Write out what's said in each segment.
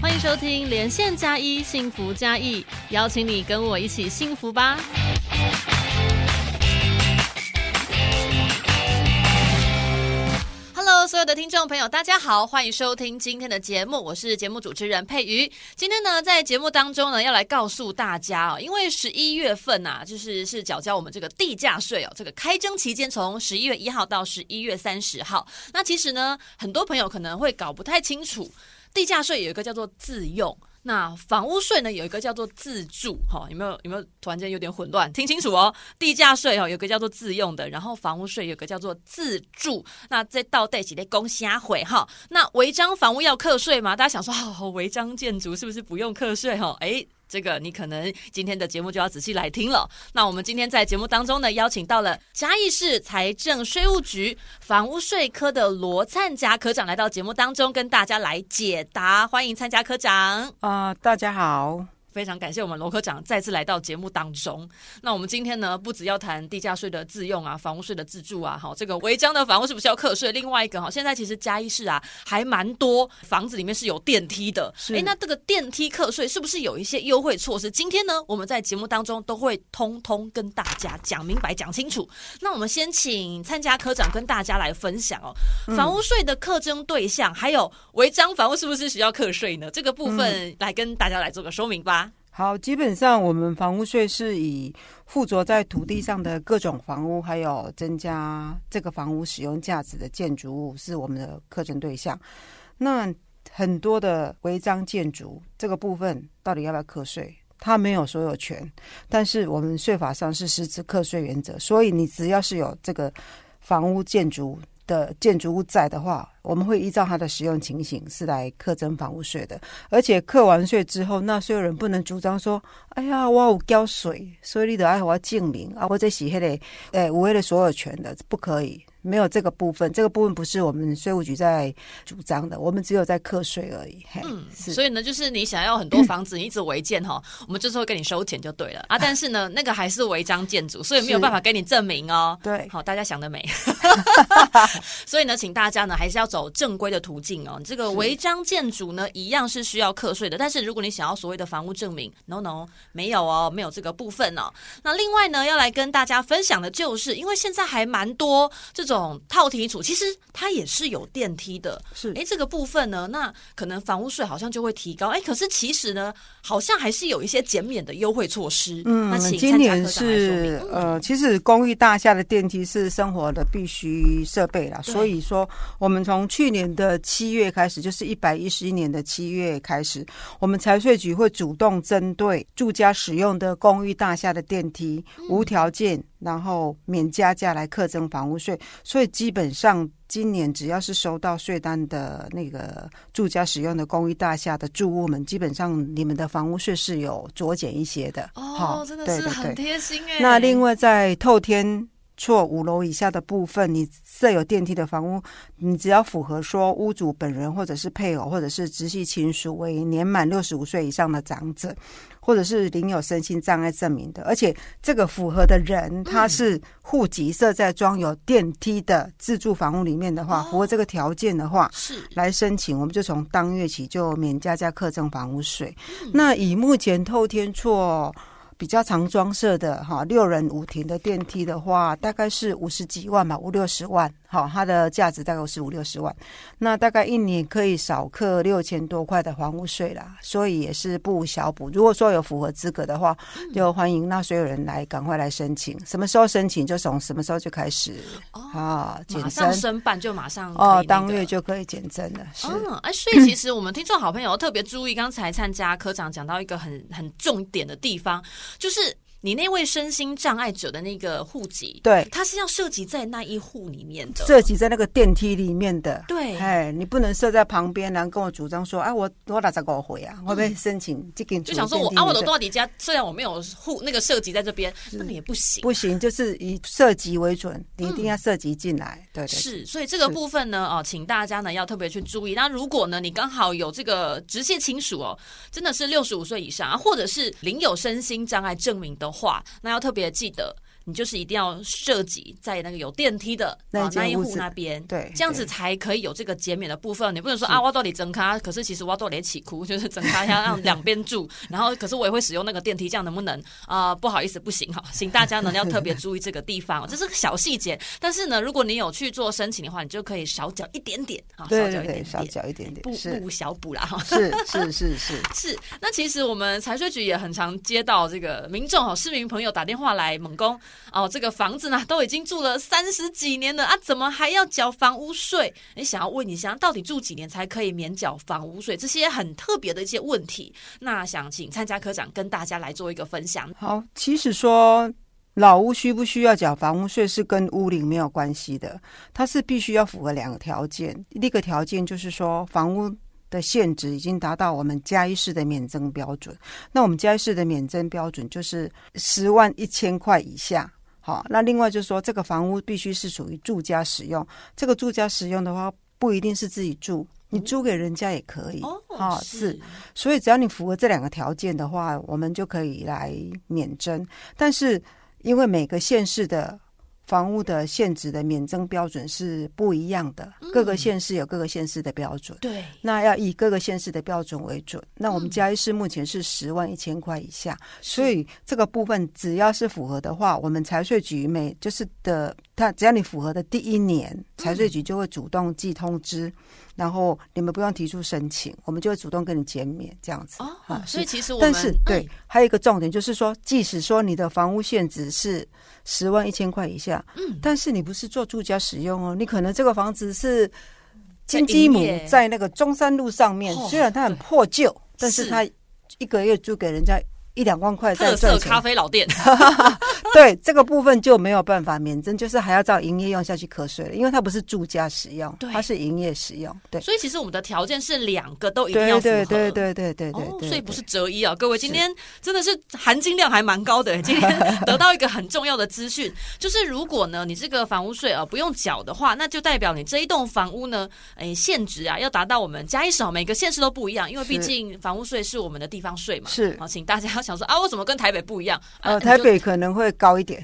欢迎收听连线加一幸福加一，邀请你跟我一起幸福吧。Hello，所有的听众朋友，大家好，欢迎收听今天的节目，我是节目主持人佩瑜。今天呢，在节目当中呢，要来告诉大家哦，因为十一月份呐、就是是缴交我们这个地价税哦，这个开征期间从十一月一号到十一月三十号。那其实呢，很多朋友可能会搞不太清楚，地价税有一个叫做自用。那房屋税呢，有一个叫做自住，哈、有没有有没有突然间有点混乱？听清楚哦，地价税哦，有个叫做自用的，然后房屋税有个叫做自住。那这到底几类公虾悔哈？那违章房屋要课税吗？大家想说，哦，违章建筑是不是不用课税？哈，哎。这个你可能今天的节目就要仔细来听了。那我们今天在节目当中呢，邀请到了嘉义市财政税务局房屋税科的罗灿佳科长来到节目当中，跟大家来解答。欢迎参加科长。啊、大家好。非常感谢我们罗科长再次来到节目当中。那我们今天呢，不只要谈地价税的自用啊，房屋税的自住啊，好，这个违章的房屋是不是要课税？另外一个哈，现在其实嘉义市啊，还蛮多房子里面是有电梯的。是哎，那这个电梯课税是不是有一些优惠措施？今天呢，我们在节目当中都会通通跟大家讲明白、讲清楚。那我们先请参加科长跟大家来分享哦，房屋税的课征对象，还有违章房屋是不是需要课税呢？这个部分来跟大家来做个说明吧。好，基本上我们房屋税是以附着在土地上的各种房屋，还有增加这个房屋使用价值的建筑物是我们的课征对象。那很多的违章建筑这个部分到底要不要课税？它没有所有权，但是我们税法上是实质课税原则，所以你只要是有这个房屋建筑的建筑物在的话，我们会依照它的使用情形是来课征房屋税的。而且课完税之后，纳税人不能主张说：“哎呀，我有交税，所以你得爱我证明啊，我这是迄、那个诶我的所有权的，不可以。”没有这个部分，这个部分不是我们税务局在主张的，我们只有在课税而已。嘿，嗯，是所以呢，就是你想要很多房子，你一直违建哈，我们就是会跟你收钱就对了啊。但是呢，那个还是违章建筑，所以没有办法给你证明哦。对好，大家想得美。所以呢，请大家呢还是要走正规的途径哦。这个违章建筑呢，一样是需要课税的。但是如果你想要所谓的房屋证明，no no，没有哦，没有这个部分哦。那另外呢，要来跟大家分享的就是，因为现在还蛮多这种套题组，其实它也是有电梯的。是哎，这个部分呢，那可能房屋税好像就会提高。哎，可是其实呢，好像还是有一些减免的优惠措施。嗯那请，今年是嗯呃，其实公寓大厦的电梯是生活的必须设备啦，对所以说我们从去年的七月开始，就是一百一十一年的七月开始，我们财税局会主动针对住家使用的公寓大厦的电梯无条件，然后免加价来课征房屋税，所以基本上。今年只要是收到税单的那个住家使用的公寓大厦的住户们，基本上你们的房屋税是有酌减一些的。哦好，真的是很贴心哎。那另外在透天厝五楼以下的部分，你设有电梯的房屋，你只要符合说屋主本人或者是配偶或者是直系亲属为年满六十五岁以上的长者，或者是领有身心障碍证明的，而且这个符合的人他是户籍设在装有电梯的自住房屋里面的话，哦。符合这个条件的话，是。来申请，我们就从当月起就免加价课征房屋税。那以目前透天厝比较常装设的哈六人五停的电梯的话，大概是五十几万吧，五六十万，好，它的价值大概是五六十万。那大概一年可以少课六千多块的房屋税啦，所以也是不无小补。如果说有符合资格的话，就欢迎纳税人来赶快来申请。什么时候申请就从什么时候就开始哦，啊减马上征申办就马上哦那，个当月就可以减征了。是。嗯，哎，所以其实我们听众好朋友特别注意，刚才参加科长讲到一个很很重点的地方，就是你那位身心障碍者的那个户籍，对，它是要涉及在那一户里面的。涉及在那个电梯里面的。对哎，你不能设在旁边，然后跟我主张说，哎，我我哪十个回啊？会不会申请这个？嗯就想说我啊，我的多少底家，虽然我没有户那个涉及在这边，那么也不行。不行，就是以涉及为准，你一定要涉及进来。对对，对是，所以这个部分呢，哦，请大家呢要特别去注意。那如果呢，你刚好有这个直系亲属哦，真的是六十五岁以上啊，或者是领有身心障碍证明的话，那要特别记得。你就是一定要设计在那个有电梯的那啊那一户那边，对这样子才可以有这个减免的部分。你不能说啊，我到底整卡，可是其实我到底起哭，就是整卡要让两边住，然后可是我也会使用那个电梯，这样能不能？啊、不好意思，不行哈，请大家呢要特别注意这个地方，这是个小细节。但是呢，如果你有去做申请的话，你就可以少缴一点点啊，少缴一点少，缴一点点，不是。不小补啦哈。是是是是，是，那其实我们财税局也很常接到这个民众哦，市民朋友打电话来猛攻哦，这个房子呢都已经住了三十几年了啊，怎么还要缴房屋税？你想要问一下，到底住几年才可以免缴房屋税？这些很特别的一些问题，那想请参加科长跟大家来做一个分享。好，其实说老屋需不需要缴房屋税是跟屋龄没有关系的，它是必须要符合两个条件。第一个条件就是说房屋。的限值已经达到我们嘉义市的免征标准，那我们嘉义市的免征标准就是十万一千块以下。好，那另外就是说，这个房屋必须是属于住家使用。这个住家使用的话，不一定是自己住，你租给人家也可以。哦，好是所以只要你符合这两个条件的话，我们就可以来免征。但是因为每个县市的房屋的限制的免征标准是不一样的，各个县市有各个县市的标准。对，那要以各个县市的标准为准。那我们嘉义市目前是十万一千块以下，所以这个部分只要是符合的话，我们财税局每就是的，它只要你符合的第一年，财税局就会主动寄通知，然后你们不用提出申请，我们就会主动跟你减免这样子。哦啊，所以其实我们但是对，还有一个重点就是说，即使说你的房屋限值是十万一千块以下，嗯，但是你不是做住家使用哦，你可能这个房子是在金鸡母在那个中山路上面，哦虽然它很破旧，但是是。它一个月租给人家一两万块在赚，咖啡老店，对这个部分就没有办法免征，就是还要照营业用下去课税了，因为它不是住家使用对，它是营业使用，对。所以其实我们的条件是两个都一定要符合。对对对对对对对哦，所以不是择一啊，各位，今天真的是含金量还蛮高的。今天得到一个很重要的资讯，就是如果呢你这个房屋税啊不用缴的话，那就代表你这一栋房屋呢，哎现值啊要达到我们嘉义省每个县市都不一样，因为毕竟房屋税是我们的地方税嘛。是好，请大家想说啊，我怎么跟台北不一样？啊呃，台北可能会高一点，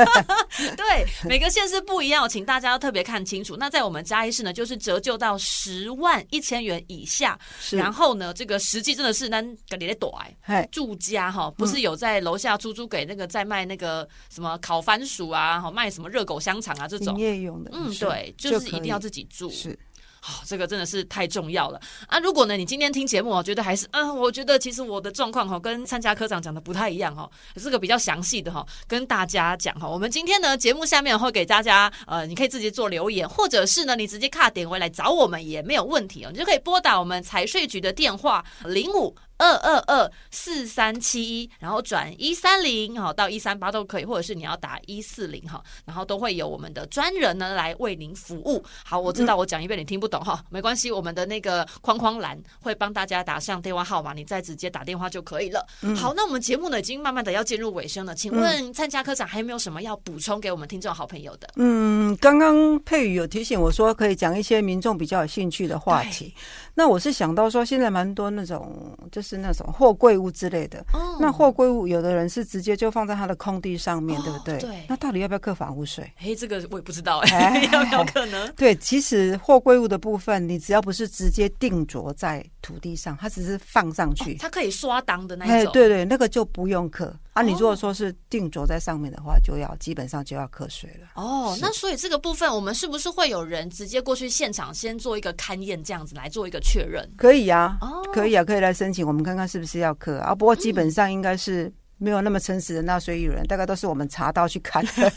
对，每个县市不一样，请大家要特别看清楚。那在我们嘉义市呢，就是折旧到十万一千元以下，然后呢，这个实际真的是那给你躲哎。住家哈，不是有在楼下出租给那个在卖那个什么烤番薯啊，好卖什么热狗香肠啊这营种。业用的，嗯，是对，就是一定要自己住。是好、这个真的是太重要了啊！如果呢，你今天听节目，我觉得还是，嗯，我觉得其实我的状况哈，跟参加科长讲的不太一样哈，这个比较详细的哈，跟大家讲哈。我们今天呢，节目下面会给大家，呃，你可以自己做留言，或者是呢，你直接卡点回来找我们也没有问题哦，你就可以拨打我们财税局的电话零五。二二二四三七一，然后转一三零哈到一三八都可以，或者是你要打一四零哈，然后都会有我们的专人呢来为您服务。好，我知道我讲一遍你听不懂哈，没关系，我们的那个框框栏会帮大家打上电话号码，你再直接打电话就可以了。好，那我们节目呢已经慢慢的要进入尾声了，请问参加科长还有没有什么要补充给我们听众好朋友的？嗯，刚刚佩宇有提醒我说，可以讲一些民众比较有兴趣的话题。那我是想到说，现在蛮多那种就是那种货柜屋之类的。哦那货柜屋有的人是直接就放在他的空地上面，哦对不对？对那到底要不要课房屋税？嘿，这个我也不知道哎、哎 要不要可能？对，其实货柜屋的部分，你只要不是直接定着在土地上，它只是放上去。它可以刷档的那一哎，种，对对，那个就不用课啊。你如哦果说是定着在上面的话，就要基本上就要课税了。哦，那所以这个部分，我们是不是会有人直接过去现场先做一个勘验，这样子来做一个确认？可以啊，哦可以啊，可以来申请，我们看看是不是要课啊。不过基本上应该是没有那么诚实的纳税义人，大概都是我们查到去看的。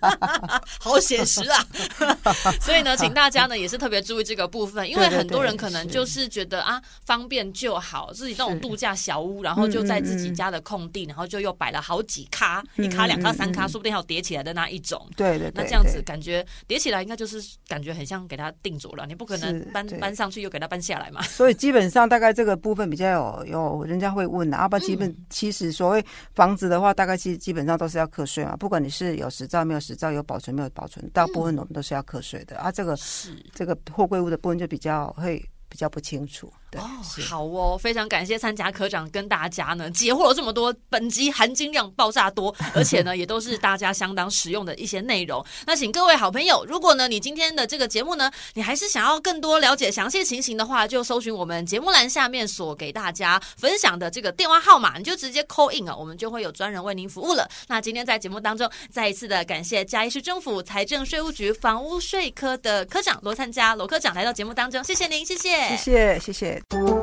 好写实啊！所以呢，请大家呢也是特别注意这个部分，因为很多人可能就是觉得啊方便就好，自己那种度假小屋，然后就在自己家的空地，然后就又摆了好几咖，一咖、两咖、三咖，说不定还有叠起来的那一种。对对对，那这样子感觉叠起来应该就是感觉很像给它定着了，你不可能搬搬上去又给它搬下来嘛。所以基本上大概这个部分比较有有人家会问的，啊，爸，基本其实所谓房子的话，大概其实基本上都是要课税嘛，不管你是有实照没有实照，有保存没有保存，大部分我们都是要课税的啊。这个是。这个货柜屋的部分就比较会比较不清楚。对，哦，好哦，非常感谢参加科长跟大家呢解惑了这么多，本集含金量爆炸多，而且呢也都是大家相当实用的一些内容。那请各位好朋友，如果呢你今天的这个节目呢，你还是想要更多了解详细情形的话，就搜寻我们节目栏下面所给大家分享的这个电话号码，你就直接 call in 啊，我们就会有专人为您服务了。那今天在节目当中，再一次的感谢嘉义市政府财政税务局房屋税科的科长罗参加罗科长来到节目当中，谢谢您，谢谢谢谢谢谢。it.